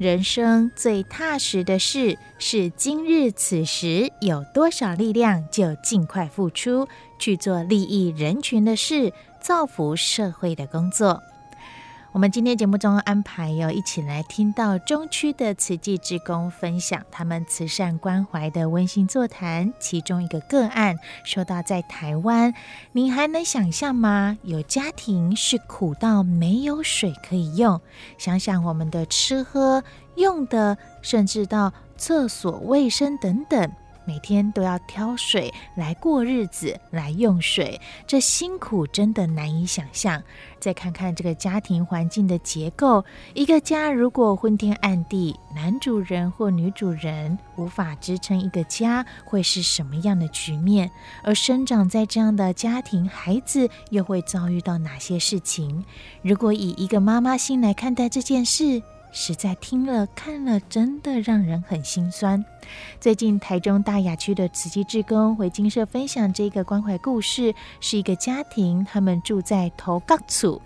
人生最踏实的事是今日此时有多少力量，就尽快付出去做利益人群的事，造福社会的工作。我们今天节目中安排要一起来听到中区的慈济职工分享他们慈善关怀的温馨座谈，其中一个个案说到在台湾，你还能想象吗？有家庭是苦到没有水可以用，想想我们的吃喝用的，甚至到厕所卫生等等。每天都要挑水来过日子，来用水，这辛苦真的难以想象。再看看这个家庭环境的结构，一个家如果昏天暗地，男主人或女主人无法支撑一个家，会是什么样的局面？而生长在这样的家庭，孩子又会遭遇到哪些事情？如果以一个妈妈心来看待这件事，实在听了看了，真的让人很心酸。最近台中大雅区的慈济志工回金舍分享这个关怀故事，是一个家庭，他们住在头角厝，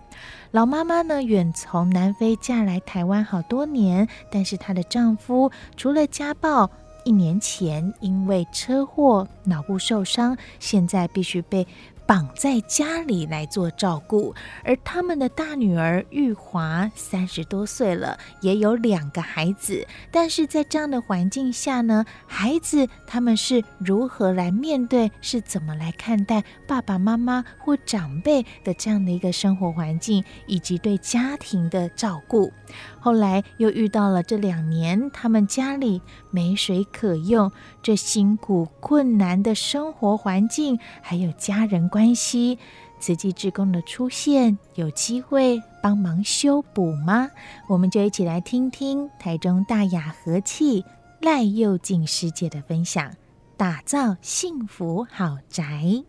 老妈妈呢远从南非嫁来台湾好多年，但是她的丈夫除了家暴，一年前因为车祸脑部受伤，现在必须被。绑在家里来做照顾，而他们的大女儿玉华三十多岁了，也有两个孩子。但是在这样的环境下呢，孩子他们是如何来面对？是怎么来看待爸爸妈妈或长辈的这样的一个生活环境，以及对家庭的照顾？后来又遇到了这两年，他们家里没水可用，这辛苦困难的生活环境，还有家人关系，慈济志工的出现，有机会帮忙修补吗？我们就一起来听听台中大雅和气赖又静师姐的分享，打造幸福好宅。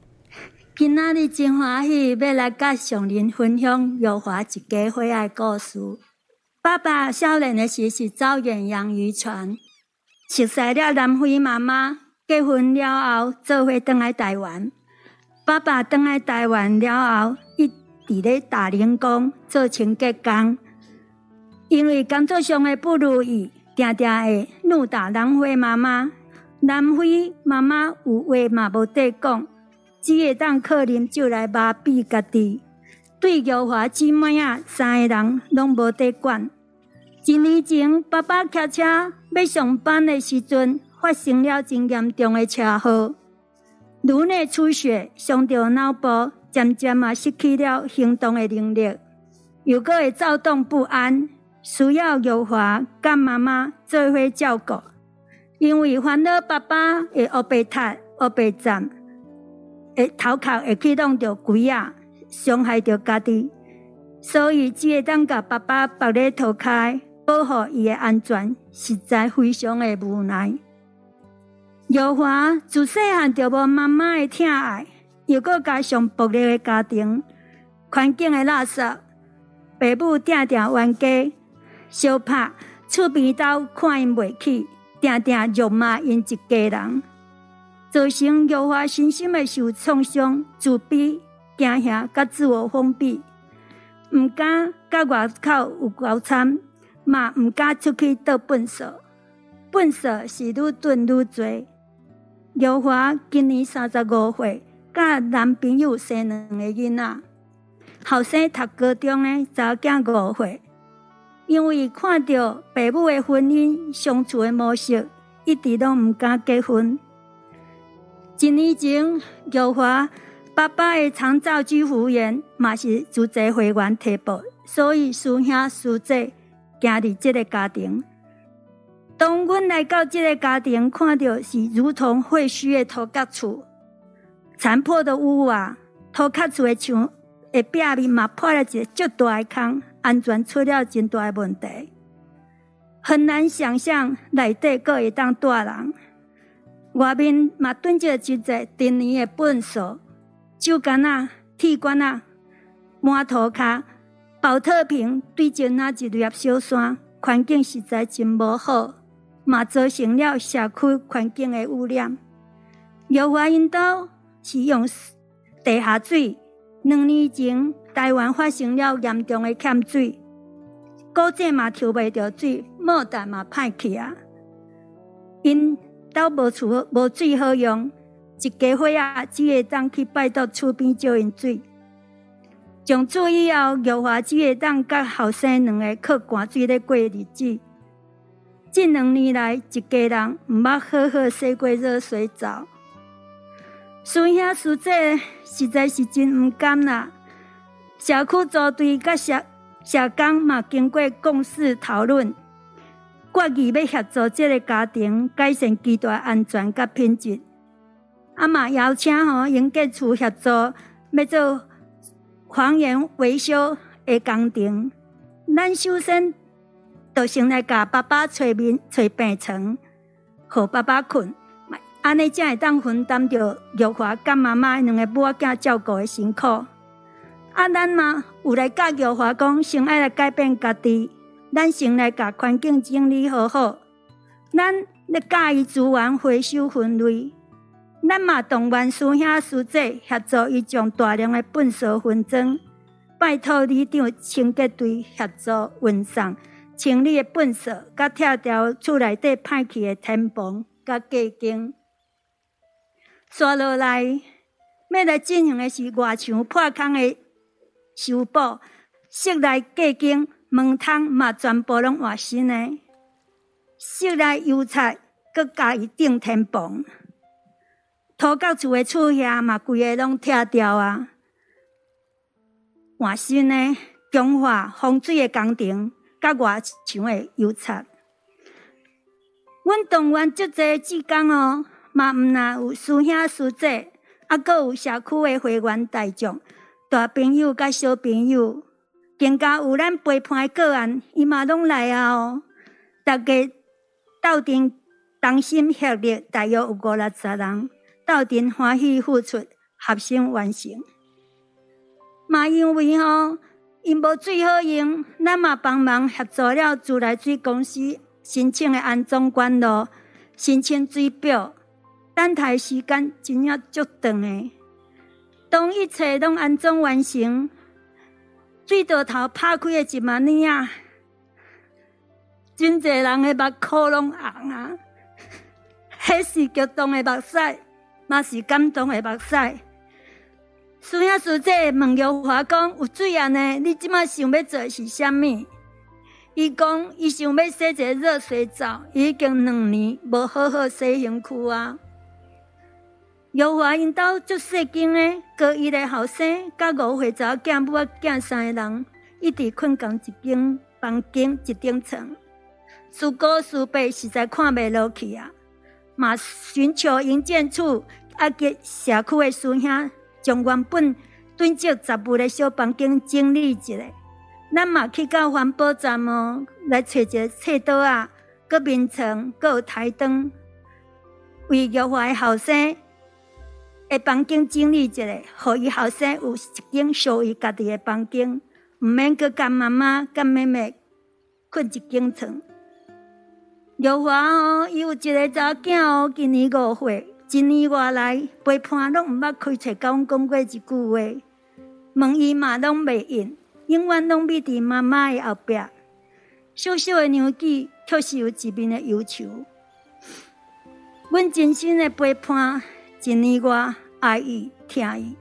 今仔日真欢喜，要来甲上林分享有华一家伙仔故事。爸爸少年的时是走远洋渔船，熟悉了南非妈妈，结婚了后做伙回来台湾。爸爸回来台湾了后，一直咧打零工做清洁工，因为工作上的不如意，常常会怒打南非妈妈。南非妈妈有话嘛无得讲，只会当靠啉酒来麻痹家己，对玉华姊妹啊三个人拢无得管。一年前，爸爸骑车要上班的时阵，发生了真严重的车祸，颅内出血，伤到脑部，渐渐啊失去了行动的能力，又阁会躁动不安，需要玉华甲妈妈做伙照顾。因为烦恼爸爸会乌白踢、乌白站，会头壳会去弄到鬼啊，伤害到家己，所以只会当甲爸爸绑咧头开。保护伊的安全，实在非常的无奈。玉华自细汉就无妈妈的疼爱，又搁加上暴力的家庭，环境的垃圾，爸母定定冤家，相拍，厝边兜看因袂起，定定辱骂因一家人，造成玉华身心的受创伤，自卑、惊吓、甲自我封闭，毋敢甲外口有交参。嘛，毋敢出去倒粪扫，粪扫是愈囤愈多。玉华今年三十五岁，甲男朋友生两个囡仔，后生读高中的查囝五岁，因为看到爸母的婚姻相处的模式，一直都毋敢结婚。一年前，玉华爸爸的长照居服务员嘛是自济会员提报，所以师兄师姐行入这个家庭。当阮来到这个家庭，看到是如同废墟的土埆厝，残破的屋瓦，土埆厝的墙的壁面嘛破了一个足大的坑，安全出了真大的问题，很难想象内底阁会当住人。外面嘛蹲着一个陈年的粪扫，酒干仔、铁管仔满涂骹，宝特瓶对着那一粒小山，环境实在真无好，嘛造成了社区环境的污染。有华因岛是用地下水，两年前台湾发生了严重的欠水，古井嘛抽袂着水，毛蛋嘛歹去啊，因。都无厝无水好用，一家伙啊只会当去拜托厝边借因水。从此以后，玉华只会当甲后生两个靠汗水咧过日子。近两年来，一家人毋捌好好洗过热水澡。师兄师姐实在是真毋甘啦。社区组队甲社社工嘛经过共识讨论。决议要协助这个家庭改善居住安全甲品质，啊嘛邀请吼营建处协助要做房源维修的工程。咱首先就先来甲爸爸找面找病床，互爸爸困，安尼才会当分担着玉华甲妈妈两个母仔照顾的辛苦。啊，咱嘛有来教玉华讲，先爱来改变家己。咱先来甲环境整理好好，咱咧加以资源回收分类，咱嘛动员师兄师姐协助伊将大量的粪扫分装，拜托里长清洁队协助运送清理的粪扫，甲拆掉厝内底歹去的天棚甲隔间。刷落来，要来进行的是外墙破空的修补，室内隔间。门窗嘛，全部拢换新的，室内油漆阁加一顶天棚，土埆厝的厝下嘛，规个拢拆掉啊！换新的强化防水的工程，甲外墙的油漆。阮动员足侪志工哦，嘛毋若有师兄师姐，啊，阁有社区的会员大众、大朋友甲小朋友。更加有咱陪伴的个案，伊嘛拢来啊！哦，大家斗阵同心协力，大约有五六十人，斗阵欢喜付出，合心完成。嘛因为吼，因无水好用，咱嘛帮忙协助了自来水公司申请的安装管路、申请水表，等待时间真正足长的。当一切拢安装完成。水道头拍开的一万年啊，真侪人的目眶拢红啊！迄是激动的目屎，嘛是感动的目屎。师兄师姐问玉华讲：有水啊呢？你即马想要做是啥物？伊讲：伊想要洗一个热水澡，已经两年无好好洗身躯啊。有华因兜足细间诶，高一个后生，甲五岁查某囝母仔囝三个人，一直困共一间房间一顶床，事故事辈实在看袂落去啊！嘛寻求营建处啊，给社区的师兄，将原本囤积杂物的小房间整理一下。咱嘛去到环保站哦，来找一个菜刀啊，搁眠床，搁有台灯，为有华的后生。诶，房间整理一下，互伊后生有一间属于家己的房间，毋免搁甲妈妈、甲妹妹困一间床。刘华哦，伊有一个查某囝哦，今年五岁，一年外来陪伴拢毋捌开嘴甲阮讲过一句话，问伊嘛拢袂应，永远拢覕伫妈妈的后壁。小小的年纪，确实有一面的忧愁。阮真心的陪伴。一年外，爱伊、疼伊，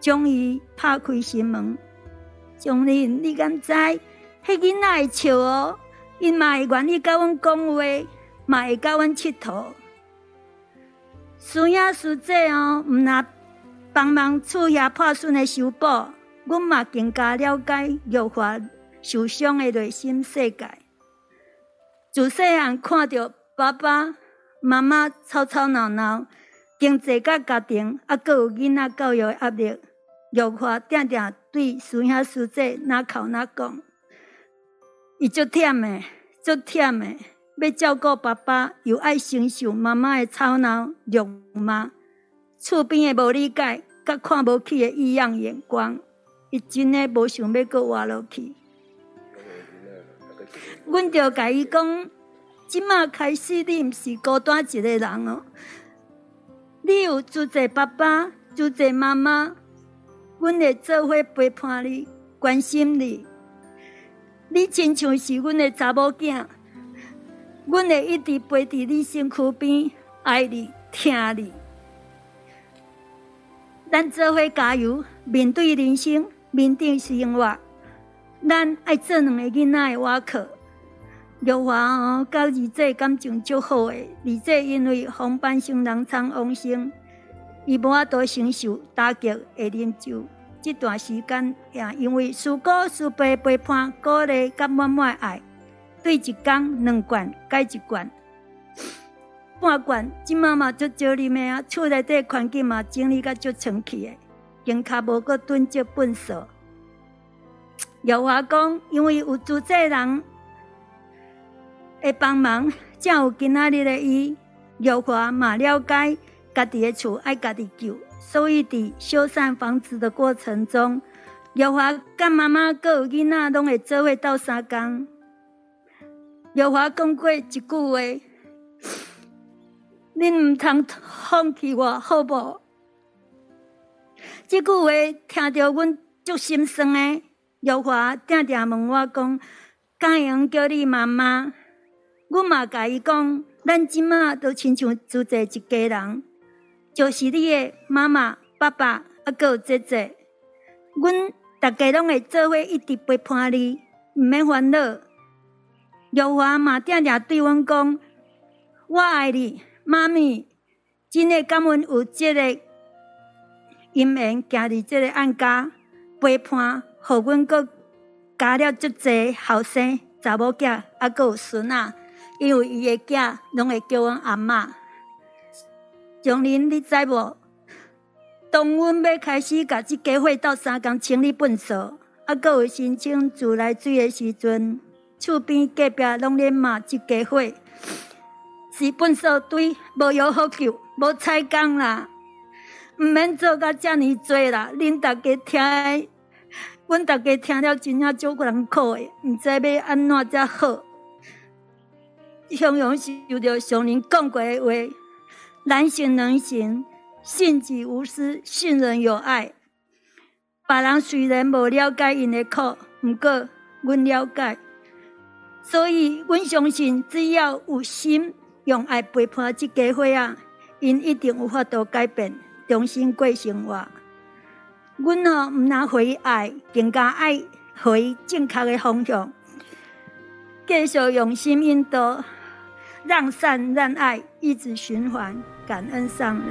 终于拍开心门。将你，你敢知？迄囡仔会笑哦，因嘛会愿意甲阮讲话。嘛会甲阮佚佗。师兄师姐哦，毋若帮忙厝遐破损的修补，阮嘛更加了解玉华受伤的内心世界。自细汉看着爸爸妈妈吵吵闹闹，经济甲家庭，啊，阁有囡仔教育的压力，玉华定定对师兄师姐哪哭哪讲，伊足忝的，足忝的。要照顾爸爸，又爱承受妈妈的吵闹、辱骂，厝边的无理解，甲看无起的异样眼光，伊真的无想要搁活落去。阮就甲伊讲，即马开始，你毋是孤单一个人哦，你有住在爸爸、住在妈妈，阮会做伙陪伴你、关心你，你亲像是阮的查某囝。阮会一直陪伫你身躯边，爱你、疼你。咱做伙加油，面对人生，面对生活。咱爱做两个囡仔的瓦壳。玉华哦，到二姐感情足好诶。二姐因为红斑性狼疮丛生，伊无法度承受打击，会啉酒。这段时间也因为师姑师伯陪伴、鼓励甲满满爱。对一缸两罐改一罐，半罐，今妈妈就叫你们啊，厝内底环境嘛整理甲足清气的，肩胛无搁囤积粪扫。有话讲，因为有主济人会帮忙，才有今仔日的伊。有话嘛了解，家己的厝爱家己救，所以伫修缮房子的过程中，耀华甲妈妈各有囡仔拢会做伙斗相共。耀华讲过一句话，恁毋通放弃我，好无？这句话听着阮足心酸诶。耀华定定问我讲，敢会用叫你妈妈？阮嘛甲伊讲，咱即马都亲像住在一家人，就是你诶妈妈、爸爸，啊，阁有姐姐。阮大家拢会做伙一直陪伴你，毋免烦恼。玉华嘛，定定对阮讲，我爱你，妈咪，真诶感恩有这个姻缘，行伫这个案家陪伴，互阮阁加了足侪后生查某囝，啊，阁有孙仔，因为伊诶囝拢会叫阮阿嬷。将恁你知无？当阮要开始甲即家伙斗相共清理粪扫，啊，阁有申请自来水诶时阵。厝边隔壁拢咧骂一家伙，是粪扫堆无药好救，无采工啦，毋免做甲遮尔济啦。恁大家听，阮大家听了真正足难苦诶，毋知要安怎才好。常常受着上人讲过诶话，难行能行，信己无私，信人有爱。别人虽然无了解因的苦，毋过阮了解。所以，阮相信，只要有心用爱陪伴这家伙啊，因一定有法度改变，重新过生活。阮哦，毋拿回爱，更加爱回正确的方向，继续用心引导，让善让爱一直循环，感恩上人。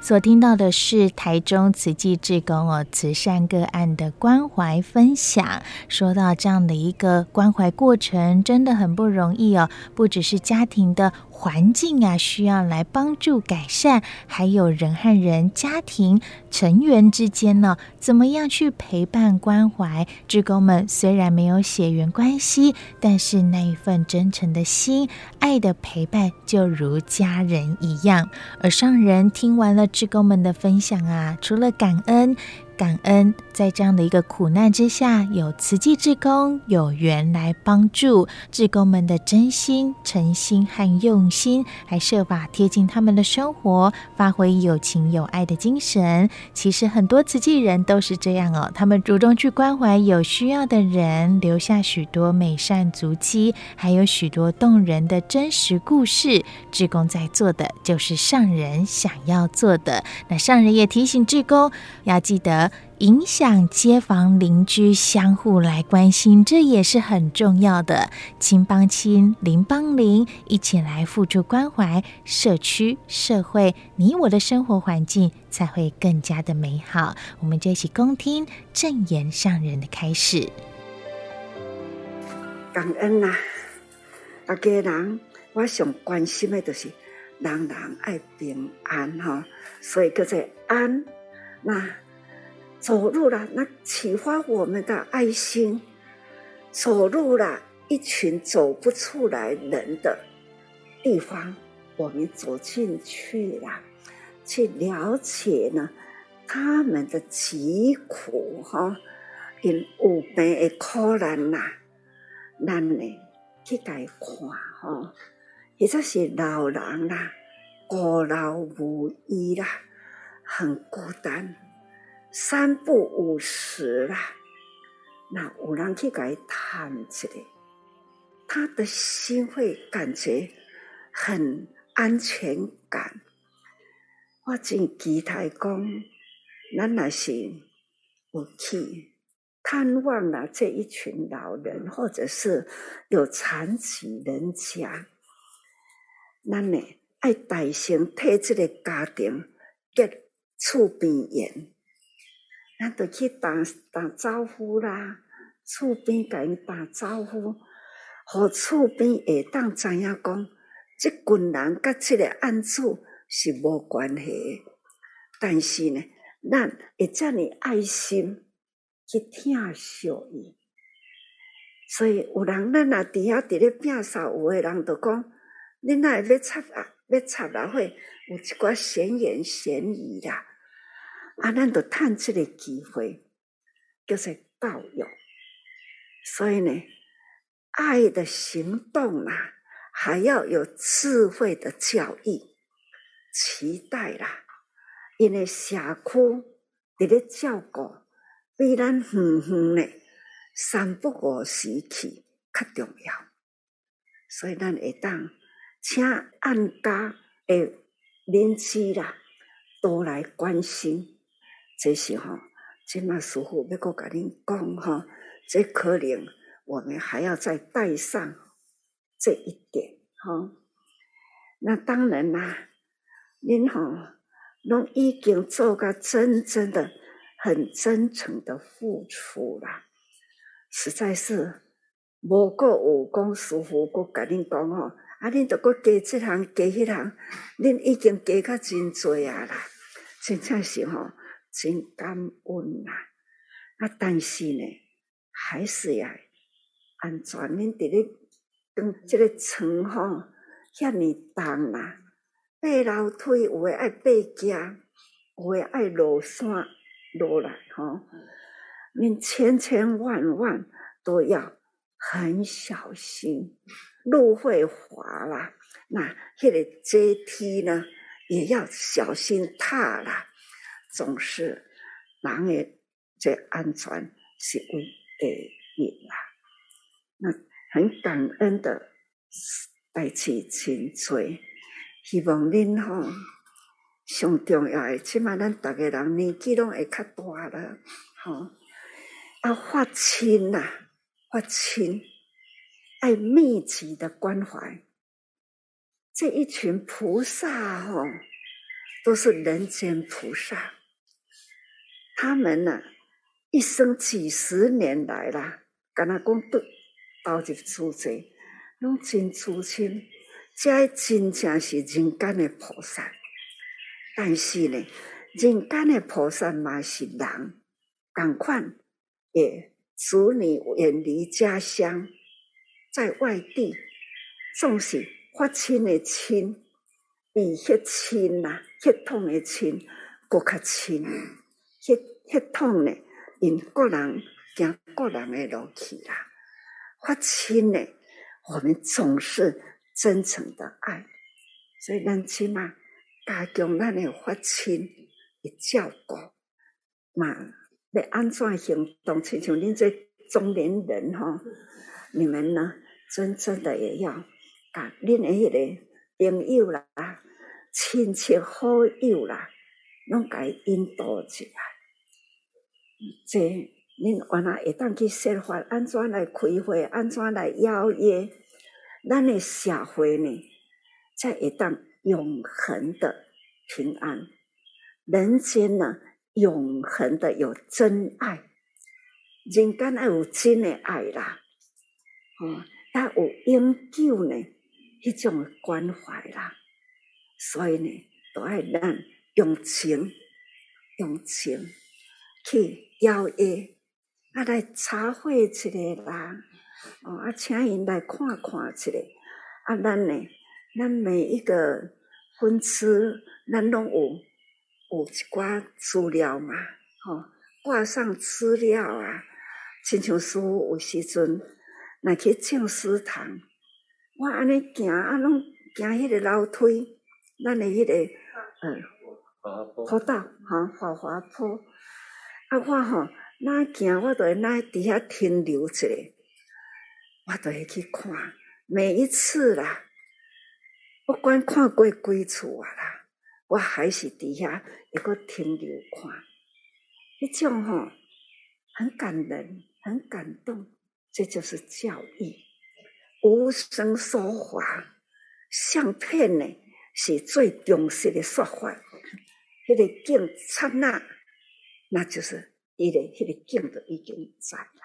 所听到的是台中慈济志工哦，慈善个案的关怀分享。说到这样的一个关怀过程，真的很不容易哦，不只是家庭的。环境啊，需要来帮助改善，还有人和人、家庭成员之间呢，怎么样去陪伴关怀？志工们虽然没有血缘关系，但是那一份真诚的心、爱的陪伴，就如家人一样。而上人听完了志工们的分享啊，除了感恩。感恩在这样的一个苦难之下，有慈济志工有缘来帮助志工们的真心、诚心和用心，还设法贴近他们的生活，发挥有情有爱的精神。其实很多慈济人都是这样哦，他们主动去关怀有需要的人，留下许多美善足迹，还有许多动人的真实故事。志工在做的就是上人想要做的。那上人也提醒志工要记得。影响街坊邻居相互来关心，这也是很重要的。亲帮亲，邻帮邻，一起来付出关怀，社区社会，你我的生活环境才会更加的美好。我们就一起恭听正言上人的开始。感恩呐、啊，大家人，我想关心的就是人人爱平安哈，所以叫做安。那走入了那启发我们的爱心，走入了一群走不出来人的地方，我们走进去了，去了解呢他们的疾苦哈，因有病的苦难呐，咱呢去改看哈，或者是老人啦，孤老无依啦。很孤单，三不五时啦。那有人去给他谈起来，他的心会感觉很安全感。我真期待讲，咱若是有去探望了这一群老人，或者是有残疾人家，咱呢爱带心替这个家庭结。厝边缘，咱就去打打招呼啦。厝边甲因打招呼，互厝边会当知影讲，这群人甲这个案子是无关系。但是呢，咱会遮尔爱心去疼惜伊。所以有人咱若伫遐伫咧摒扫，有诶人就讲，恁若会要插啊？要插啦会有一寡闲言闲语啦。啊，咱就趁这个机会，就是教育。所以呢，爱的行动啊，还要有智慧的教育，期待啦。因为社区伫咧照顾，比咱远远呢三不五时去较重要。所以咱会当请按家的邻居啦，多来关心。这时候，今麦师傅要搁甲恁讲哈，这可能我们还要再带上这一点哈。那当然啦，恁哈拢已经做个真正的、很真诚的付出了，实在是无过有讲师傅搁甲恁讲哦，啊恁都搁加这行加迄行，恁已经加较真多啊啦，真正是吼。真感恩呐！啊，但是呢，还是要安全。恁伫咧跟这个床吼，遐尼重啦，爬楼梯有诶爱爬架，有诶爱落山落来吼。恁千千万万都要很小心，路会滑啦。那迄个阶梯呢，也要小心踏啦。总是人的这安全是为第一啦。那很感恩的代志真多，希望恁吼上重要的，起码咱逐个人年纪拢会较大了，吼要发亲呐，发亲爱密集的关怀，这一群菩萨吼都是人间菩萨。他们呢，一生几十年来啦，跟他讲都到这处者，拢真粗心，这真正是人间的菩萨。但是呢，人间的菩萨嘛是人，赶快也子女远离家乡，在外地，总是发亲的亲，比血亲呐，血统的亲，更较亲。血血统呢，因个人行个人诶路去啦。发亲呢，我们总是真诚的爱，所以咱起码加强咱的发亲诶照顾嘛。要安怎行动？亲像恁这中年人吼，你们呢，真正的也要把恁诶迄个朋友啦、亲戚好友啦，拢该引导起来。这恁原来会当去设法，安怎来开会，安怎来邀约，咱的社会呢，才会当永恒的平安，人间呢，永恒的有真爱，人间要有真的爱啦，哦，要有永久呢，一种关怀啦，所以呢，都爱咱用情，用情去邀约，啊来查会一个人，哦啊，请因来看看一下，啊，咱呢，咱每一个分次，咱拢有。有一寡资料嘛，吼、哦，挂上资料啊，亲像师父有时阵，若去静思堂，我安尼行啊，拢行迄个楼梯，咱的迄、那个，嗯，坡。道，哈，滑滑坡，啊，我吼，哪行我都会哪伫遐停留一下，我都会去看，每一次啦，不管看过几次啊啦。我还是底下一个停留看，迄种吼很感人、很感动，这就是教育。无声说话，相片呢是最忠实的说法。那个景刹那，那就是伊个迄个景都已经在了。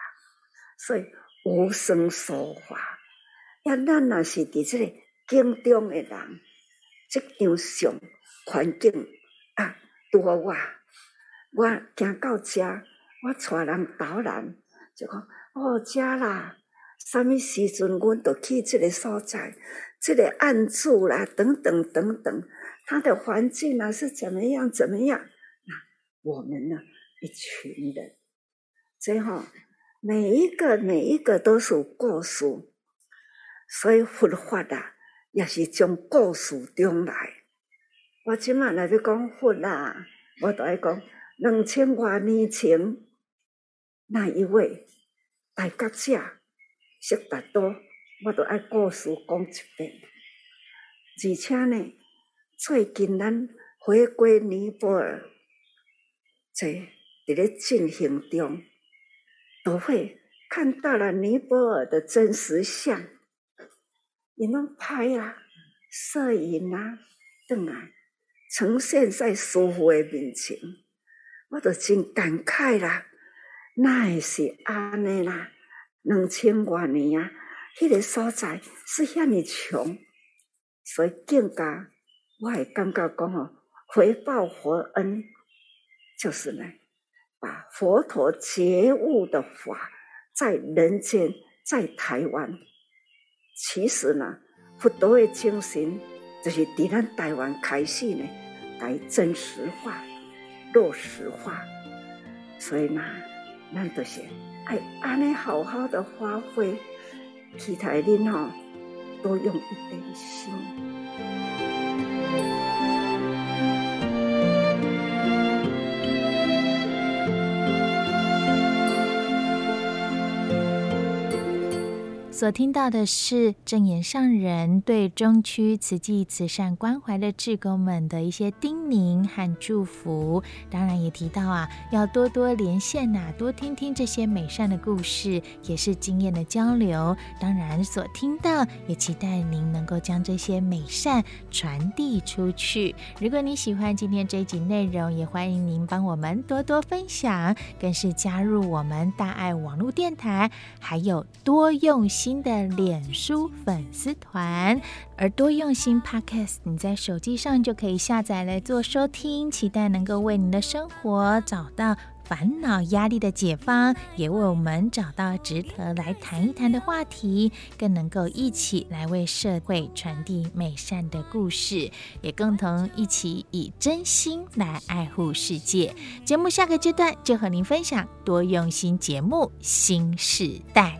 所以无声说话，要咱若是伫这个景中的人，这张相。环境啊，多我，我行到这，我带人导览，就讲哦，遮啦，什么时阵，阮都去这个所在，这个案主啦，等等等等，他的环境啊是怎么样怎么样？那我们呢，一群人，最后每一个每一个都是故事，所以佛法啊，也是从故事中来。我即马来要讲佛啦，我都爱讲两千多年前那一位大觉者悉达多，我都爱故事讲一遍。而且呢，最近咱回归尼泊尔，在伫咧进行中，都会看到了尼泊尔的真实相。你们拍啊，摄影啊，等啊。呈现在师父的面前，我都真感慨啦。那也是安尼啦，两千多年啊，迄、那个所在是遐尼穷，所以更加我会感觉讲哦，回报佛恩，就是呢，把佛陀觉悟的法在人间，在台湾，其实呢，佛陀的精神。就是伫咱台湾开始呢，来真实化、落实化，所以呢，咱就是爱安尼好好的发挥，期待恁哦多用一点心。所听到的是正言上人对中区慈济慈善关怀的志工们的一些叮咛和祝福，当然也提到啊，要多多连线呐、多听听这些美善的故事，也是经验的交流。当然，所听到也期待您能够将这些美善传递出去。如果你喜欢今天这一集内容，也欢迎您帮我们多多分享，更是加入我们大爱网络电台，还有多用心。新的脸书粉丝团，而多用心 Podcast，你在手机上就可以下载来做收听，期待能够为你的生活找到烦恼压力的解方，也为我们找到值得来谈一谈的话题，更能够一起来为社会传递美善的故事，也共同一起以真心来爱护世界。节目下个阶段就和您分享多用心节目新时代。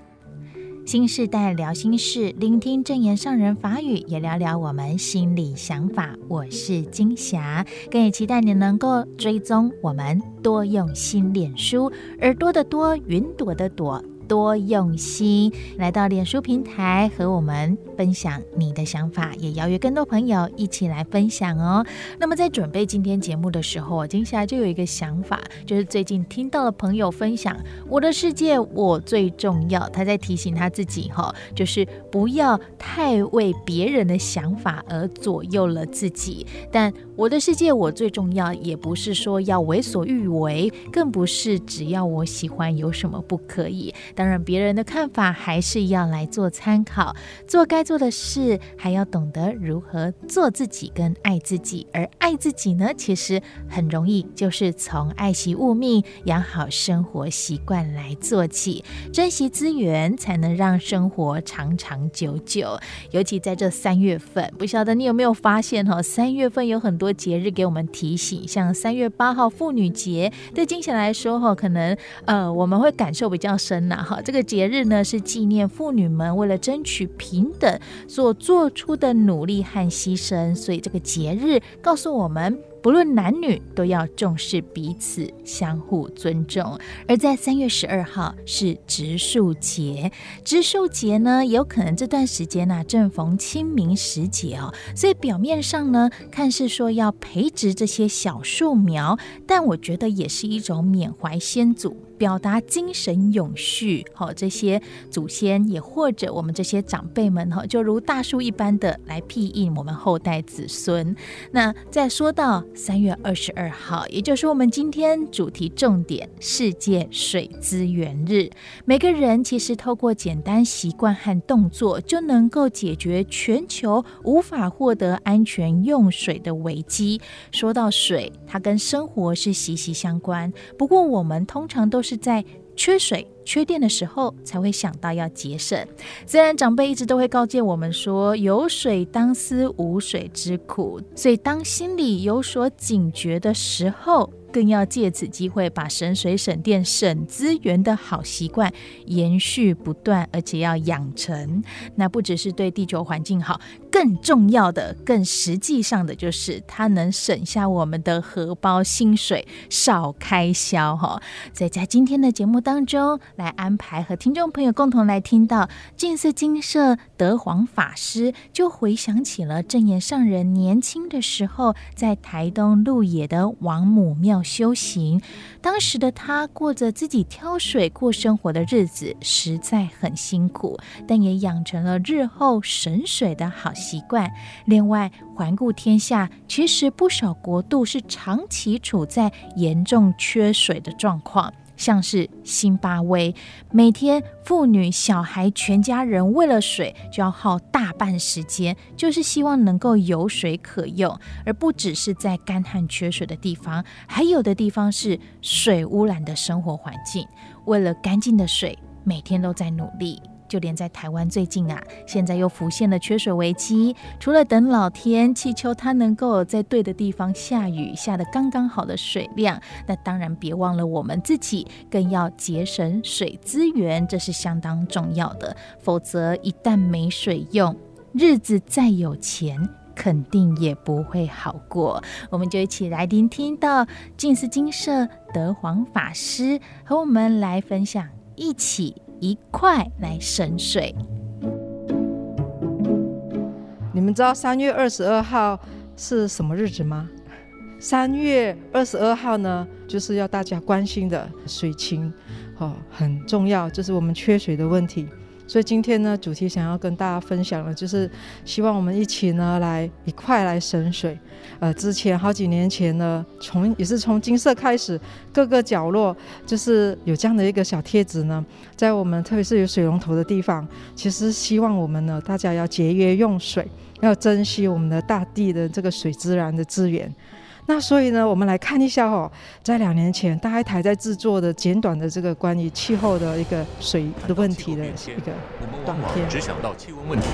新时代聊心事，聆听证言上人法语，也聊聊我们心里想法。我是金霞，更也期待你能够追踪我们多用心脸书，耳朵的多，云朵的朵。多用心来到脸书平台和我们分享你的想法，也邀约更多朋友一起来分享哦。那么在准备今天节目的时候，我接下来就有一个想法，就是最近听到了朋友分享“我的世界我最重要”，他在提醒他自己哈，就是不要太为别人的想法而左右了自己。但我的世界我最重要，也不是说要为所欲为，更不是只要我喜欢有什么不可以。当然，别人的看法还是要来做参考，做该做的事，还要懂得如何做自己跟爱自己。而爱自己呢，其实很容易，就是从爱惜物命、养好生活习惯来做起，珍惜资源，才能让生活长长久久。尤其在这三月份，不晓得你有没有发现哈？三月份有很多节日给我们提醒，像三月八号妇女节，对金钱来说哈，可能呃我们会感受比较深呐。哈，这个节日呢是纪念妇女们为了争取平等所做出的努力和牺牲，所以这个节日告诉我们，不论男女都要重视彼此，相互尊重。而在三月十二号是植树节，植树节呢，有可能这段时间呢、正逢清明时节哦，所以表面上呢看似说要培植这些小树苗，但我觉得也是一种缅怀先祖。表达精神永续，好，这些祖先也或者我们这些长辈们，哈，就如大树一般的来庇荫我们后代子孙。那再说到三月二十二号，也就是我们今天主题重点——世界水资源日。每个人其实透过简单习惯和动作，就能够解决全球无法获得安全用水的危机。说到水，它跟生活是息息相关。不过我们通常都是。是在缺水、缺电的时候才会想到要节省。虽然长辈一直都会告诫我们说“有水当思无水之苦”，所以当心里有所警觉的时候，更要借此机会把省水、省电、省资源的好习惯延续不断，而且要养成。那不只是对地球环境好，更重要的、更实际上的就是它能省下我们的荷包薪水，少开销哈。所以在今天的节目当中，来安排和听众朋友共同来听到静思精舍德皇法师，就回想起了证严上人年轻的时候在台东鹿野的王母庙。修行，当时的他过着自己挑水过生活的日子，实在很辛苦，但也养成了日后省水的好习惯。另外，环顾天下，其实不少国度是长期处在严重缺水的状况。像是辛巴威，每天妇女、小孩全家人为了水就要耗大半时间，就是希望能够有水可用，而不只是在干旱缺水的地方，还有的地方是水污染的生活环境，为了干净的水，每天都在努力。就连在台湾最近啊，现在又浮现了缺水危机。除了等老天祈求它能够在对的地方下雨，下得刚刚好的水量，那当然别忘了我们自己更要节省水资源，这是相当重要的。否则一旦没水用，日子再有钱，肯定也不会好过。我们就一起来聆听到静思精舍德皇法师和我们来分享，一起。一块来省水。你们知道三月二十二号是什么日子吗？三月二十二号呢，就是要大家关心的水情，哦，很重要，就是我们缺水的问题。所以今天呢，主题想要跟大家分享的，就是希望我们一起呢，来一块来省水。呃，之前好几年前呢，从也是从金色开始，各个角落就是有这样的一个小贴纸呢，在我们特别是有水龙头的地方，其实希望我们呢，大家要节约用水，要珍惜我们的大地的这个水资源的资源。那所以呢，我们来看一下哦，在两年前，大爱台在制作的简短的这个关于气候的一个水的问题的一个短片。只想到气温问题，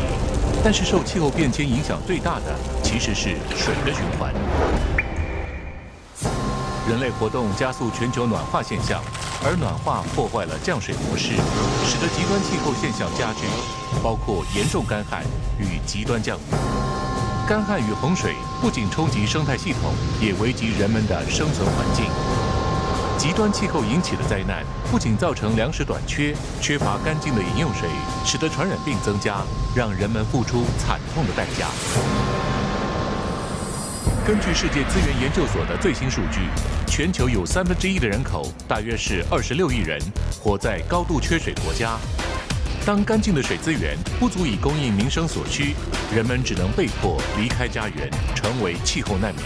但是受气候变迁影响最大的其实是水的循环。人类活动加速全球暖化现象，而暖化破坏了降水模式，使得极端气候现象加剧，包括严重干旱与极端降雨。干旱与洪水不仅冲击生态系统，也危及人们的生存环境。极端气候引起的灾难，不仅造成粮食短缺、缺乏干净的饮用水，使得传染病增加，让人们付出惨痛的代价。根据世界资源研究所的最新数据，全球有三分之一的人口，大约是二十六亿人，活在高度缺水国家。当干净的水资源不足以供应民生所需，人们只能被迫离开家园，成为气候难民。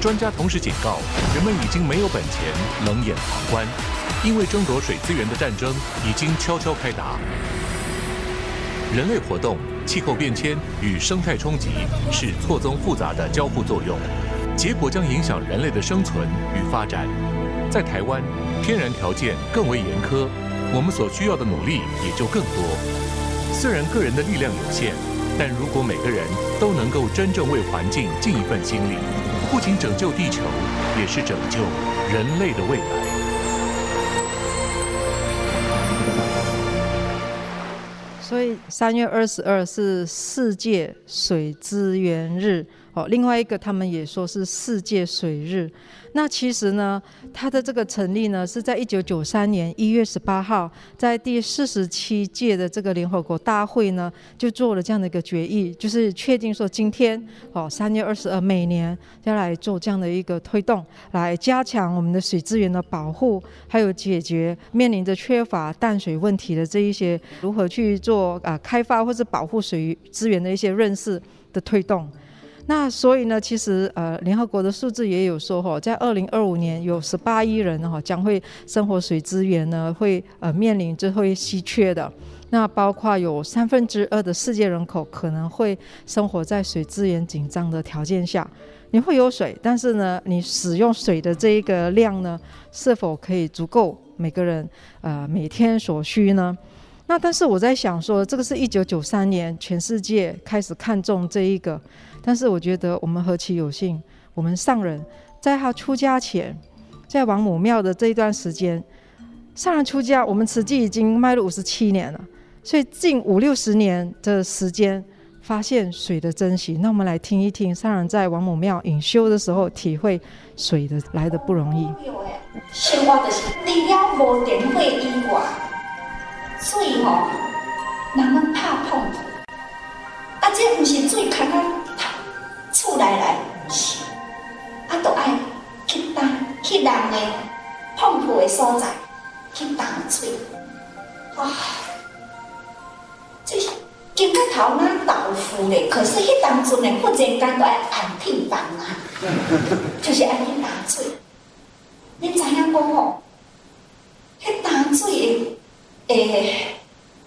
专家同时警告，人们已经没有本钱冷眼旁观，因为争夺水资源的战争已经悄悄开打。人类活动、气候变迁与生态冲击是错综复杂的交互作用，结果将影响人类的生存与发展。在台湾，天然条件更为严苛。我们所需要的努力也就更多。虽然个人的力量有限，但如果每个人都能够真正为环境尽一份心力，不仅拯救地球，也是拯救人类的未来。所以三月二十二是世界水资源日。另外一个他们也说是世界水日。那其实呢，它的这个成立呢，是在一九九三年一月十八号，在第四十七届的这个联合国大会呢，就做了这样的一个决议，就是确定说今天哦，三月二十二每年要来做这样的一个推动，来加强我们的水资源的保护，还有解决面临着缺乏淡水问题的这一些如何去做啊、开发或者保护水资源的一些认识的推动。那所以呢，其实呃，联合国的数字也有说哈，在二零二五年有十八亿人哈将会生活水资源呢会呃面临就会稀缺的。那包括有三分之二的世界人口可能会生活在水资源紧张的条件下。你会有水，但是呢，你使用水的这一个量呢，是否可以足够每个人呃每天所需呢？那但是我在想说，这个是一九九三年全世界开始看重这一个。但是我觉得我们何其有幸，我们上人在他出家前，在王母庙的这一段时间，上人出家，我们慈济已经迈入五十七年了，所以近五六十年的时间，发现水的珍惜。那我们来听一听上人在王母庙隐修的时候，体会水的来的不容易。生活就是除了无电火以外，水吼，人们怕碰，啊，这不是最看啊。厝内来不是，啊，都爱去打去人的碰破的所在去打水，哇！这是金个头那豆腐嘞，可是迄当阵的忽然间都爱按天房啊，就是爱去打水。你知影讲吼？迄打水的诶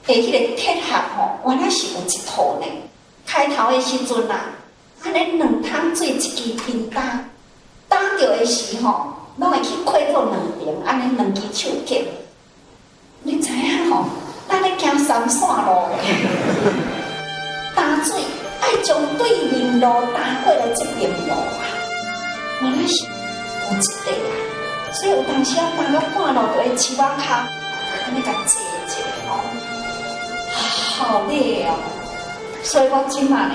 诶，迄个铁盒吼，原来是有一套呢。开头的时阵啊。安尼两桶水一支冰打，打着的时候，拢会去开做两边，安尼两支手夹。你知影吼？咱咧行三线路的，打水爱从对面路打过来这边路啊。原来是有一块啊，所以有当时啊，打到半路就会起瓦卡，安尼甲坐坐吼，好累哦。所以我今嘛呢。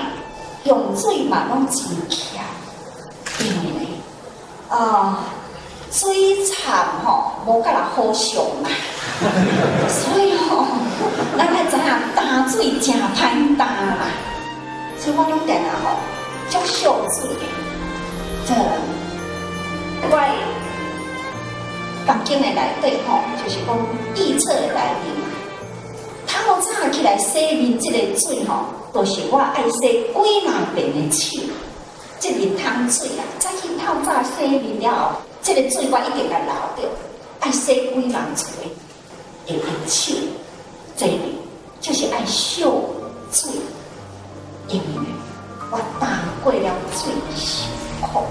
用水嘛拢真强，因为啊，水惨吼，无甲人好上嘛，所以吼，咱爱知影打水真歹打嘛，所以我拢定啊吼，足秀水的，这我房间的内底吼，就是讲预测的内面透早起来洗面，这个水吼，都是我爱洗几万遍的手。这面汤水啊，早起透早洗面了后，这个水我一定要留着，爱洗几万次的手。这里就是爱秀水，因为我打过了最辛苦。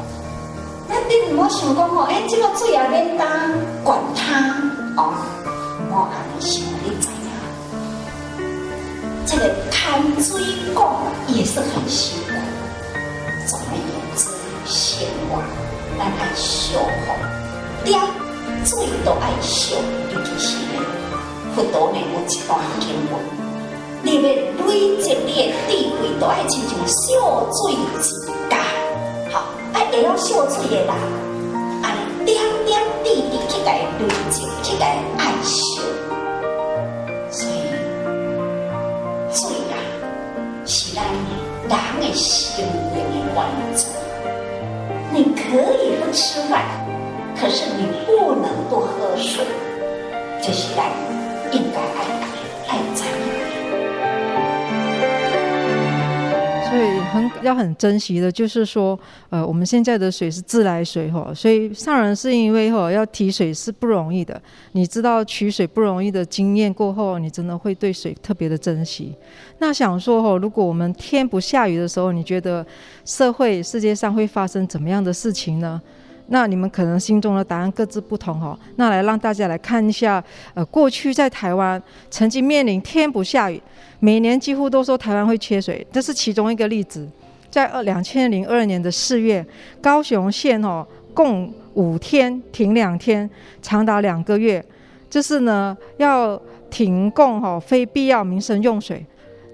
那你唔好想讲吼，哎，这个水也免当管它看水工也是很辛苦。总而言之，生活咱爱修好，点水都爱修，尤其是呢，佛陀呢有一段经文，你要累积你的智慧，都爱亲像秀水之家。好，爱会晓秀水的人，按点点滴滴去个累积，去个人的生命的源泉。你可以不吃饭，可是你不能不喝水，这是咱对很要很珍惜的，就是说，呃，我们现在的水是自来水哈，所以上人是因为哈要提水是不容易的，你知道取水不容易的经验过后，你真的会对水特别的珍惜。那想说哈，如果我们天不下雨的时候，你觉得社会世界上会发生怎么样的事情呢？那你们可能心中的答案各自不同哈。那来让大家来看一下，呃，过去在台湾曾经面临天不下雨。每年几乎都说台湾会缺水，这是其中一个例子。在二两千零二年的四月，高雄县哦，共五天停两天，长达两个月，就是呢要停供哈非必要民生用水。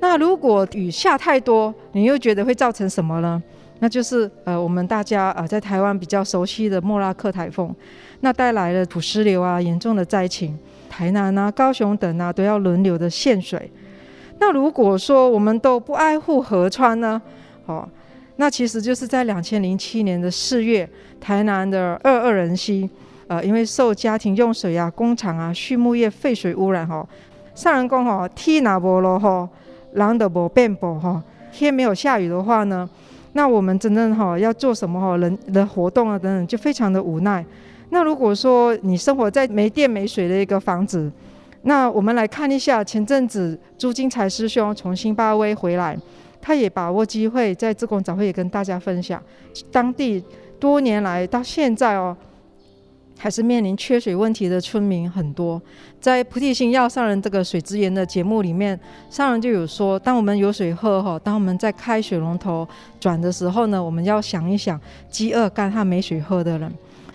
那如果雨下太多，你又觉得会造成什么呢？那就是呃我们大家呃在台湾比较熟悉的莫拉克台风，那带来了土石流啊严重的灾情，台南啊、高雄等啊都要轮流的限水。那如果说我们都不爱护河川呢？哦，那其实就是在两千零七年的四月，台南的二二人溪，呃，因为受家庭用水啊、工厂啊、畜牧业废水污染，哦，上人讲哈，天哪无落哈，人都无变薄哈，天没有下雨的话呢，那我们真正哈要做什么哈，人的活动啊等等，就非常的无奈。那如果说你生活在没电没水的一个房子，那我们来看一下，前阵子朱金才师兄从新巴威回来，他也把握机会在自贡早会也跟大家分享，当地多年来到现在哦，还是面临缺水问题的村民很多。在菩提心要上人这个水资源的节目里面，上人就有说，当我们有水喝哈，当我们在开水龙头转的时候呢，我们要想一想饥饿干旱没水喝的人。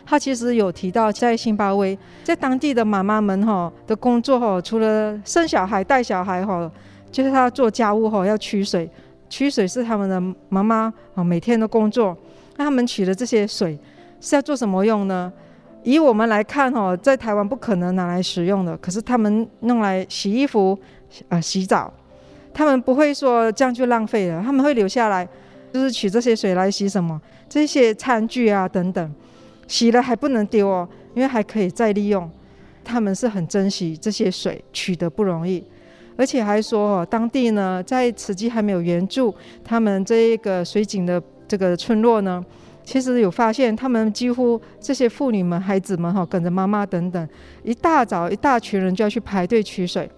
他其实有提到，在辛巴威，在当地的妈妈们哈的工作哈，除了生小孩、带小孩哈，就是他做家务哈，要取水，取水是他们的妈妈啊每天的工作。那他们取的这些水是要做什么用呢？以我们来看哦，在台湾不可能拿来使用的，可是他们弄来洗衣服、啊洗澡，他们不会说这样就浪费了，他们会留下来，就是取这些水来洗什么？这些餐具啊等等。洗了还不能丢哦，因为还可以再利用。他们是很珍惜这些水，取得不容易，而且还说哦，当地呢在慈济还没有援助他们这一个水井的这个村落呢，其实有发现他们几乎这些妇女们、孩子们哈，跟着妈妈等等，一大早一大群人就要去排队取水。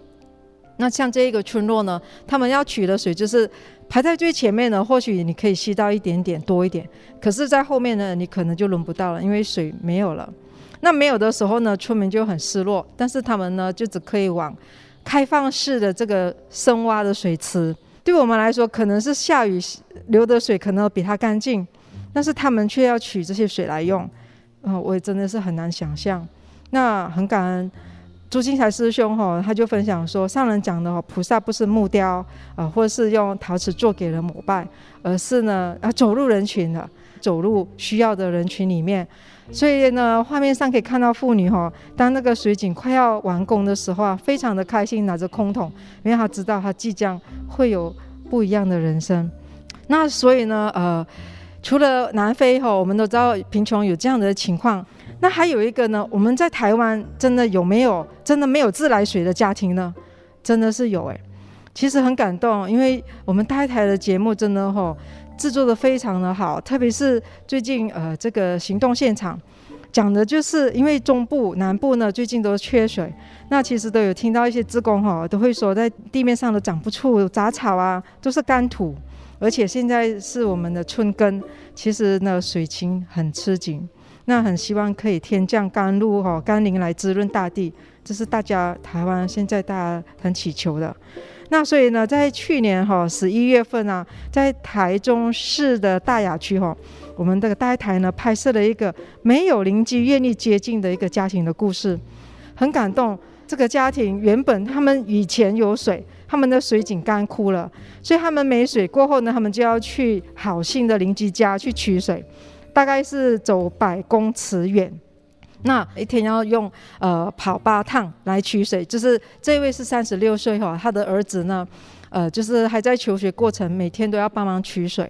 那像这一个村落呢，他们要取的水就是。排在最前面呢，或许你可以吸到一点点多一点，可是，在后面呢，你可能就轮不到了，因为水没有了。那没有的时候呢，村民就很失落，但是他们呢，就只可以往开放式的这个深挖的水池。对我们来说，可能是下雨流的水可能比它干净，但是他们却要取这些水来用，啊、呃，我也真的是很难想象。那很感恩。朱金才师兄哈，他就分享说，上人讲的哦菩萨不是木雕啊，或是用陶瓷做给人膜拜，而是呢啊走入人群的，走入需要的人群里面。所以呢，画面上可以看到妇女哈，当那个水井快要完工的时候啊，非常的开心，拿着空桶，因为他知道他即将会有不一样的人生。那所以呢，呃，除了南非哈，我们都知道贫穷有这样的情况。那还有一个呢，我们在台湾真的有没有真的没有自来水的家庭呢？真的是有哎，其实很感动，因为我们大爱台的节目真的吼制作得非常的好，特别是最近呃这个行动现场讲的就是因为中部南部呢最近都缺水，那其实都有听到一些职工哈都会说在地面上都长不出杂草啊，都是干土，而且现在是我们的春耕，其实呢水情很吃紧，那很希望可以天降甘露哈甘霖来滋润大地。这是大家台湾现在大家很祈求的，那所以呢，在去年哈十一月份啊，在台中市的大雅区哈，我们这个大台呢拍摄了一个没有邻居愿意接近的一个家庭的故事，很感动。这个家庭原本他们以前有水，他们的水井干枯了，所以他们没水过后呢，他们就要去好心的邻居家去取水，大概是走百公尺远。那一天要用呃跑八趟来取水，就是这位是三十六岁哈，他的儿子呢，呃就是还在求学过程，每天都要帮忙取水，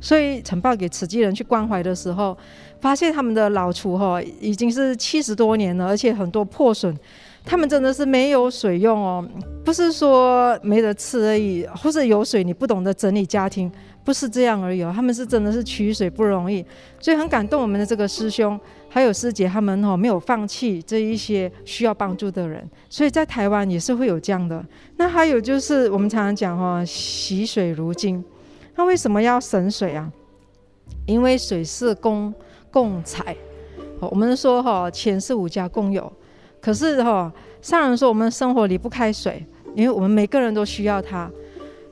所以呈报给慈济人去关怀的时候，发现他们的老厨哈已经是七十多年了，而且很多破损，他们真的是没有水用哦，不是说没得吃而已，或者有水你不懂得整理家庭。不是这样而已哦，他们是真的是取水不容易，所以很感动我们的这个师兄还有师姐，他们哦没有放弃这一些需要帮助的人，所以在台湾也是会有这样的。那还有就是我们常常讲哈，惜水如金，那为什么要省水啊？因为水是公共财，我们说哈，钱是五家共有，可是哈，上人说我们生活离不开水，因为我们每个人都需要它。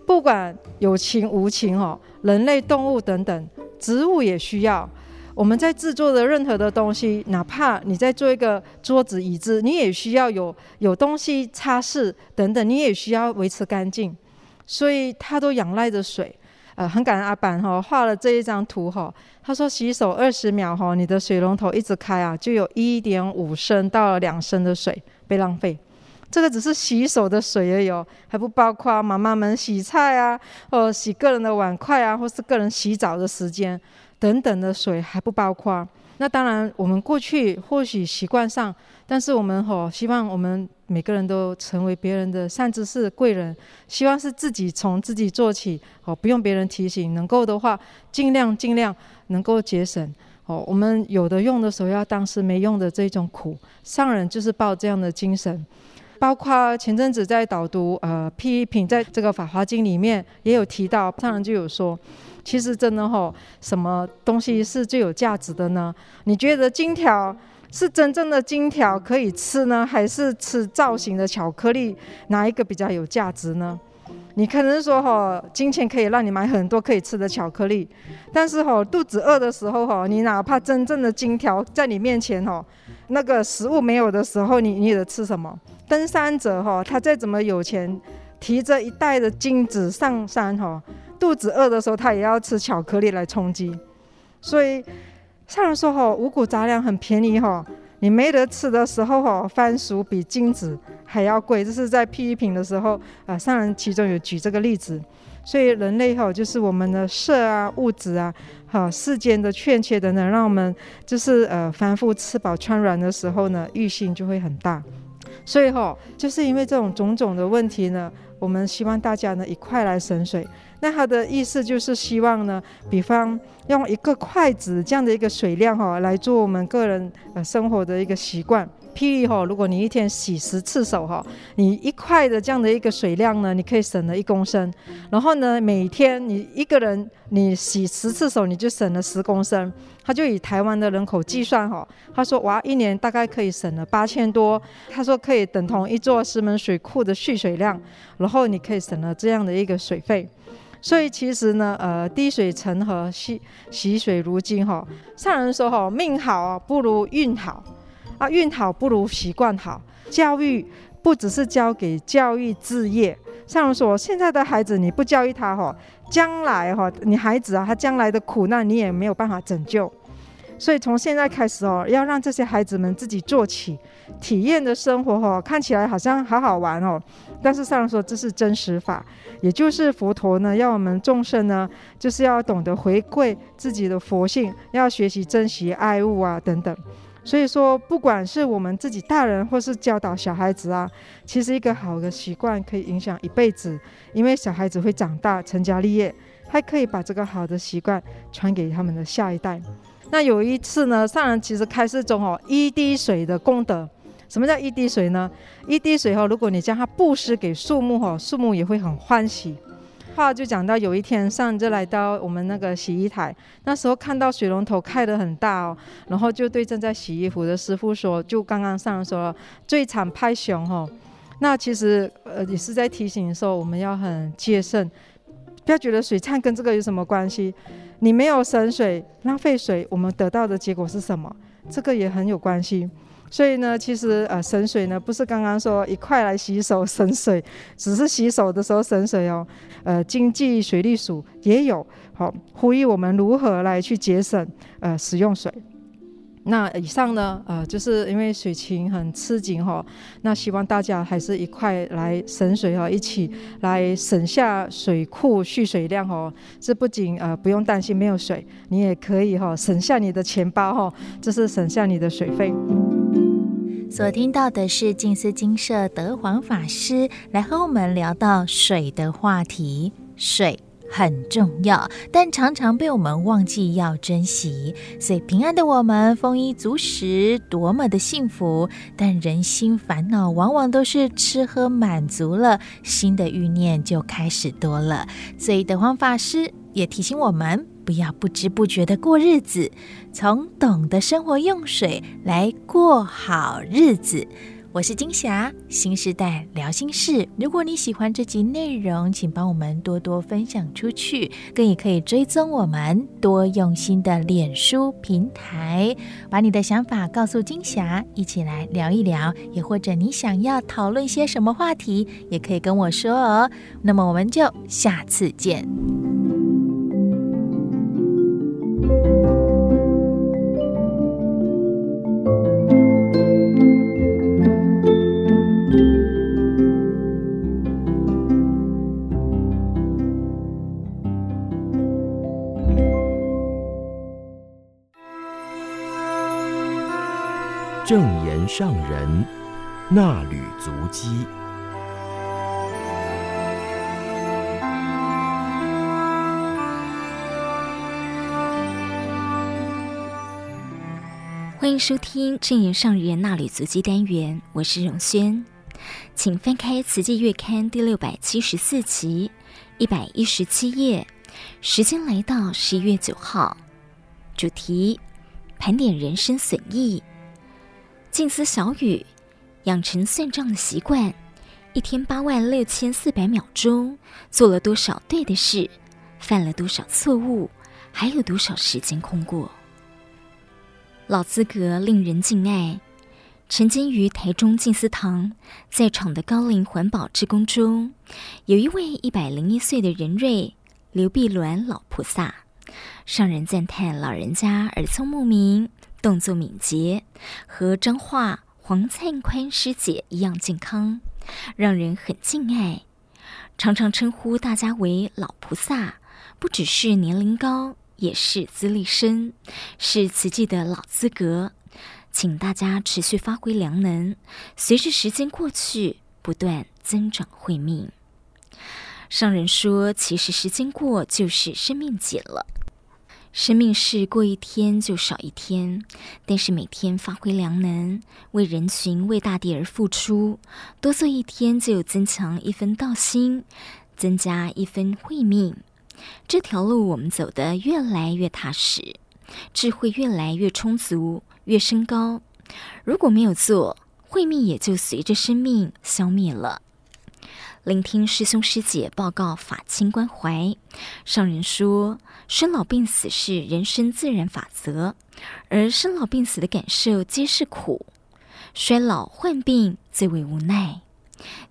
不管有情无情哦，人类、动物等等，植物也需要。我们在制作的任何的东西，哪怕你在做一个桌子、椅子，你也需要有有东西擦拭等等，你也需要维持干净。所以它都仰赖着水。呃，很感恩阿板哈画了这一张图哈，他说洗手二十秒哈，你的水龙头一直开啊，就有一点五升到两升的水被浪费。这个只是洗手的水而已哦，还不包括妈妈们洗菜啊，或洗个人的碗筷啊，或是个人洗澡的时间等等的水还不包括。那当然，我们过去或许习惯上，但是我们吼希望我们每个人都成为别人的善知识贵人，希望是自己从自己做起哦，不用别人提醒，能够的话尽量尽量能够节省哦。我们有的用的时候要当时没用的这种苦，上人就是抱这样的精神。包括前阵子在导读呃批评，在这个《法华经》里面也有提到，上人就有说，其实真的吼，什么东西是最有价值的呢？你觉得金条是真正的金条可以吃呢，还是吃造型的巧克力？哪一个比较有价值呢？你可能说吼，金钱可以让你买很多可以吃的巧克力，但是吼，肚子饿的时候吼，你哪怕真正的金条在你面前吼，那个食物没有的时候，你你得吃什么？登山者哈，他再怎么有钱，提着一袋的金子上山哈，肚子饿的时候，他也要吃巧克力来充饥。所以上人说哈，五谷杂粮很便宜哈，你没得吃的时候哈，番薯比金子还要贵。这是在批评的时候啊，上人其中有举这个例子。所以人类哈，就是我们的色啊、物质啊、哈世间的欠缺等等，让我们就是呃反复吃饱穿软的时候呢，欲心就会很大。所以哈，就是因为这种种种的问题呢，我们希望大家呢一块来省水。那他的意思就是希望呢，比方用一个筷子这样的一个水量哈，来做我们个人呃生活的一个习惯。譬如哈，如果你一天洗十次手哈，你一块的这样的一个水量呢，你可以省了一公升。然后呢，每天你一个人你洗十次手，你就省了十公升。他就以台湾的人口计算哈，他说哇，一年大概可以省了八千多。他说可以等同一座石门水库的蓄水量，然后你可以省了这样的一个水费。所以其实呢，呃，滴水成河，惜惜水如金哈。上人说哈，命好不如运好。啊，运好不如习惯好。教育不只是教给教育置业，上人说，现在的孩子你不教育他哈，将来哈，你孩子啊，他将来的苦难你也没有办法拯救。所以从现在开始哦，要让这些孩子们自己做起，体验的生活哈，看起来好像好好玩哦，但是上人说这是真实法，也就是佛陀呢，要我们众生呢，就是要懂得回馈自己的佛性，要学习珍惜爱物啊等等。所以说，不管是我们自己大人，或是教导小孩子啊，其实一个好的习惯可以影响一辈子，因为小孩子会长大成家立业，还可以把这个好的习惯传给他们的下一代。那有一次呢，上人其实开示中哦，一滴水的功德，什么叫一滴水呢？一滴水哈，如果你将它布施给树木哈，树木也会很欢喜。话就讲到有一天上人就来到我们那个洗衣台，那时候看到水龙头开得很大哦，然后就对正在洗衣服的师傅说，就刚刚上人说最惨拍熊哈，那其实呃也是在提醒说我们要很戒慎，不要觉得水忏跟这个有什么关系，你没有省水浪费水，我们得到的结果是什么？这个也很有关系。所以呢，其实呃省水呢，不是刚刚说一块来洗手省水，只是洗手的时候省水哦。呃，经济水利署也有好呼吁我们如何来去节省呃使用水。那以上呢，呃，就是因为水情很吃紧哈，那希望大家还是一块来省水哈，一起来省下水库蓄水量哦。这不仅呃不用担心没有水，你也可以哈省下你的钱包哈，这是省下你的水费。所听到的是静思金舍德皇法师来和我们聊到水的话题。水很重要，但常常被我们忘记要珍惜。所以平安的我们丰衣足食，多么的幸福！但人心烦恼，往往都是吃喝满足了，新的欲念就开始多了。所以德煌法师也提醒我们。不要不知不觉的过日子，从懂得生活用水来过好日子。我是金霞，新时代聊心事。如果你喜欢这集内容，请帮我们多多分享出去，更也可以追踪我们多用心的脸书平台，把你的想法告诉金霞，一起来聊一聊。也或者你想要讨论些什么话题，也可以跟我说哦。那么我们就下次见。上人那履足迹。欢迎收听正言上人那履足迹单元，我是荣轩，请翻开《慈济月刊》第六百七十四期一百一十七页，时间来到十一月九号，主题盘点人生损益。静思小语，养成算账的习惯。一天八万六千四百秒钟，做了多少对的事，犯了多少错误，还有多少时间空过？老资格令人敬爱。曾经于台中静思堂在场的高龄环保志工中，有一位一百零一岁的仁瑞刘碧鸾老菩萨，上人赞叹老人家耳聪目明。动作敏捷，和彰化黄灿宽师姐一样健康，让人很敬爱。常常称呼大家为老菩萨，不只是年龄高，也是资历深，是慈济的老资格。请大家持续发挥良能，随着时间过去，不断增长慧命。上人说，其实时间过，就是生命减了。生命是过一天就少一天，但是每天发挥良能，为人群、为大地而付出，多做一天就有增强一分道心，增加一分慧命。这条路我们走得越来越踏实，智慧越来越充足，越升高。如果没有做，慧命也就随着生命消灭了。聆听师兄师姐报告法亲关怀，上人说：生老病死是人生自然法则，而生老病死的感受皆是苦，衰老患病最为无奈，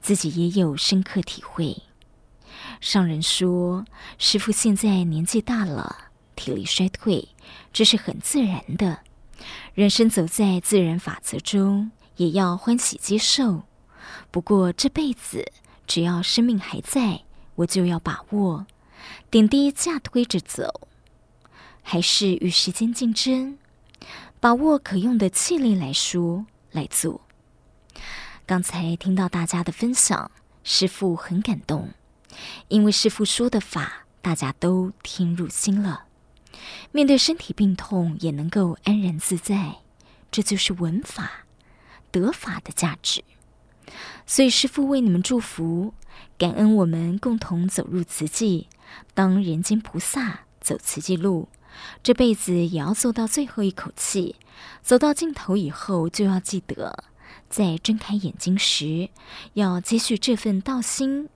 自己也有深刻体会。上人说：师傅现在年纪大了，体力衰退，这是很自然的。人生走在自然法则中，也要欢喜接受。不过这辈子。只要生命还在，我就要把握，点滴架推着走，还是与时间竞争？把握可用的气力来说来做。刚才听到大家的分享，师父很感动，因为师父说的法，大家都听入心了。面对身体病痛，也能够安然自在，这就是闻法、得法的价值。所以师父为你们祝福，感恩我们共同走入慈济，当人间菩萨走慈济路，这辈子也要做到最后一口气。走到尽头以后，就要记得，在睁开眼睛时，要接续这份道心，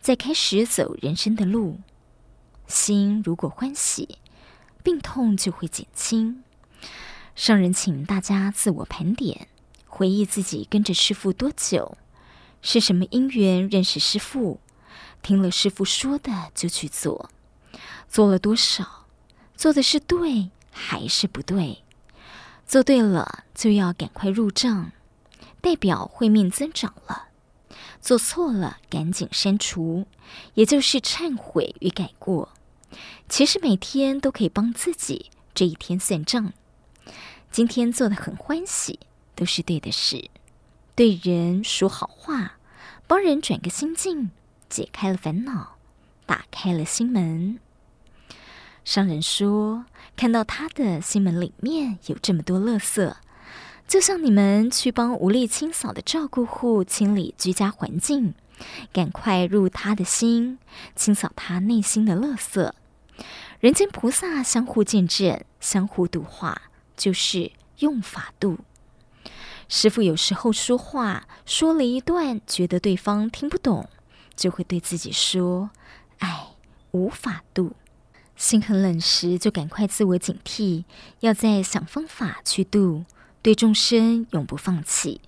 再开始走人生的路。心如果欢喜，病痛就会减轻。上人请大家自我盘点，回忆自己跟着师父多久，是什么因缘认识师父，听了师父说的就去做，做了多少，做的是对还是不对？做对了就要赶快入账，代表慧命增长了；做错了赶紧删除，也就是忏悔与改过。其实每天都可以帮自己这一天算账。今天做的很欢喜，都是对的事。对人说好话，帮人转个心境，解开了烦恼，打开了心门。商人说，看到他的心门里面有这么多垃圾，就像你们去帮无力清扫的照顾户清理居家环境，赶快入他的心，清扫他内心的垃圾。人间菩萨相互见证，相互度化，就是用法度。师父有时候说话说了一段，觉得对方听不懂，就会对自己说：“哎，无法度。”心很冷时，就赶快自我警惕，要再想方法去度，对众生永不放弃。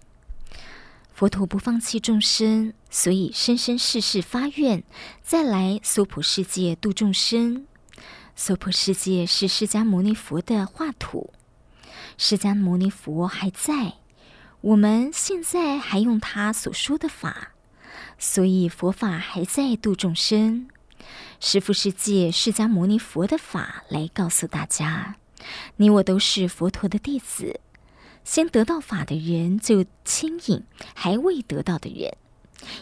佛陀不放弃众生，所以生生世世发愿，再来娑婆世界度众生。娑婆世界是释迦牟尼佛的画图，释迦牟尼佛还在，我们现在还用他所说的法，所以佛法还在度众生。师父是借释迦牟尼佛的法来告诉大家，你我都是佛陀的弟子，先得到法的人就牵引还未得到的人，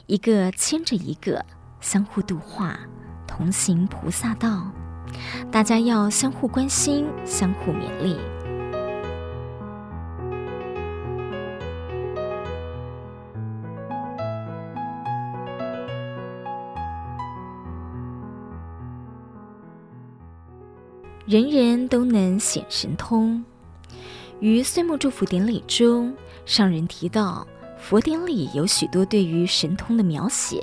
一个牵着一个，相互度化，同行菩萨道。大家要相互关心，相互勉励。人人都能显神通。于岁末祝福典礼中，上人提到，佛典里有许多对于神通的描写。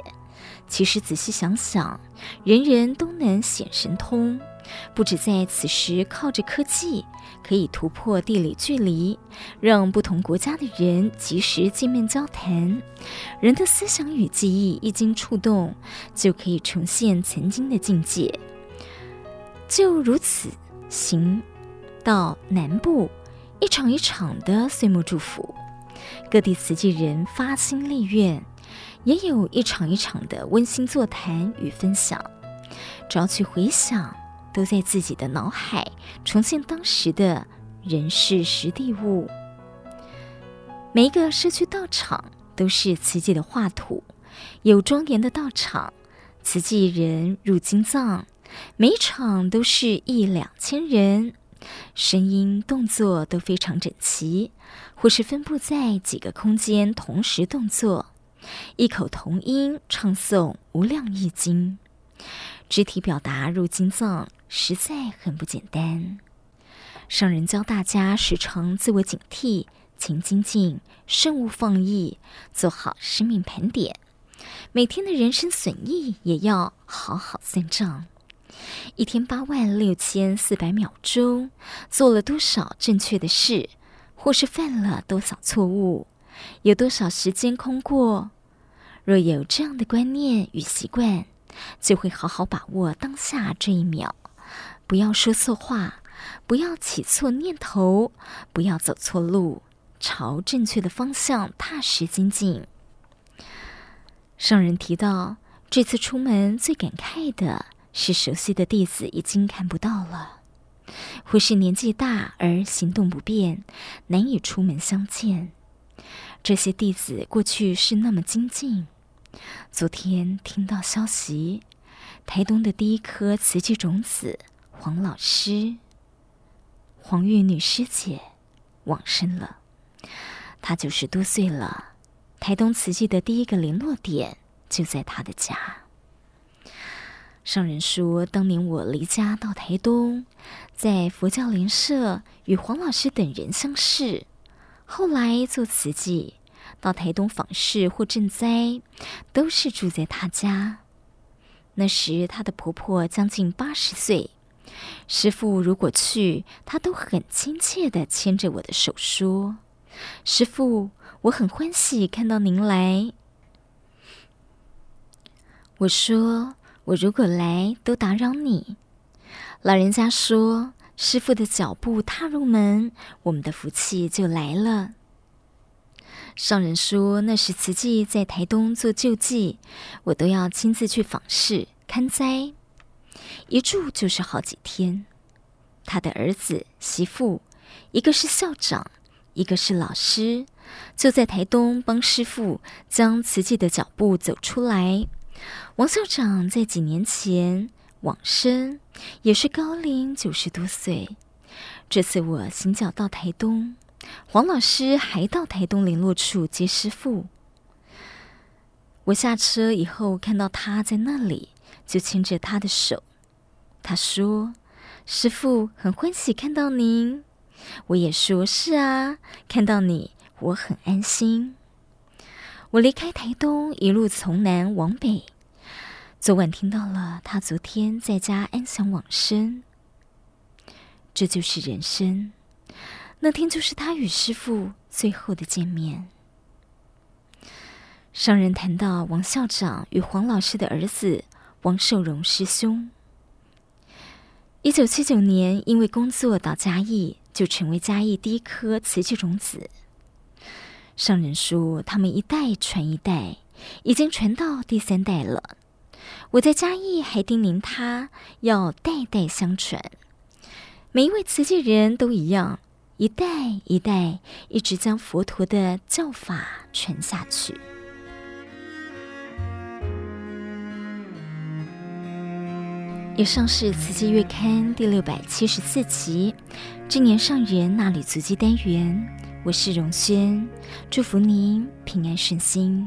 其实仔细想想，人人都能显神通，不止在此时靠着科技可以突破地理距离，让不同国家的人及时见面交谈。人的思想与记忆一经触动，就可以重现曾经的境界。就如此，行到南部，一场一场的岁末祝福，各地慈济人发心立愿。也有一场一场的温馨座谈与分享，只要去回想，都在自己的脑海重现当时的人事实地物。每一个社区道场都是慈济的画图，有庄严的道场，慈济人入金藏，每场都是一两千人，声音动作都非常整齐，或是分布在几个空间同时动作。异口同音唱诵无量义经，肢体表达入经藏，实在很不简单。上人教大家时常自我警惕，勤精进，慎勿放逸，做好生命盘点。每天的人生损益也要好好算账。一天八万六千四百秒钟，做了多少正确的事，或是犯了多少错误？有多少时间空过？若有这样的观念与习惯，就会好好把握当下这一秒，不要说错话，不要起错念头，不要走错路，朝正确的方向踏实精进。上人提到，这次出门最感慨的是熟悉的弟子已经看不到了，或是年纪大而行动不便，难以出门相见。这些弟子过去是那么精进，昨天听到消息，台东的第一颗慈济种子黄老师、黄玉女师姐往生了。她九十多岁了，台东慈济的第一个联络点就在她的家。上人说，当年我离家到台东，在佛教莲社与黄老师等人相识，后来做慈济。到台东访视或赈灾，都是住在他家。那时她的婆婆将近八十岁，师父如果去，她都很亲切地牵着我的手说：“师父，我很欢喜看到您来。”我说：“我如果来，都打扰你。”老人家说：“师傅的脚步踏入门，我们的福气就来了。”上人说，那时慈济在台东做救济，我都要亲自去访视看灾，一住就是好几天。他的儿子媳妇，一个是校长，一个是老师，就在台东帮师傅将慈济的脚步走出来。王校长在几年前往生，也是高龄九十多岁。这次我行脚到台东。黄老师还到台东联络处接师父。我下车以后看到他在那里，就牵着他的手。他说：“师父很欢喜看到您。”我也说：“是啊，看到你我很安心。”我离开台东，一路从南往北。昨晚听到了他昨天在家安详往生。这就是人生。那天就是他与师父最后的见面。商人谈到王校长与黄老师的儿子王寿荣师兄，一九七九年因为工作到嘉义，就成为嘉义第一颗瓷器种子。上人说，他们一代传一代，已经传到第三代了。我在嘉义还叮咛他要代代相传，每一位慈济人都一样。一代一代，一直将佛陀的教法传下去。以上是《慈济月刊》第六百七十四期，正言上人衲履足迹单元。我是荣轩，祝福您平安顺心。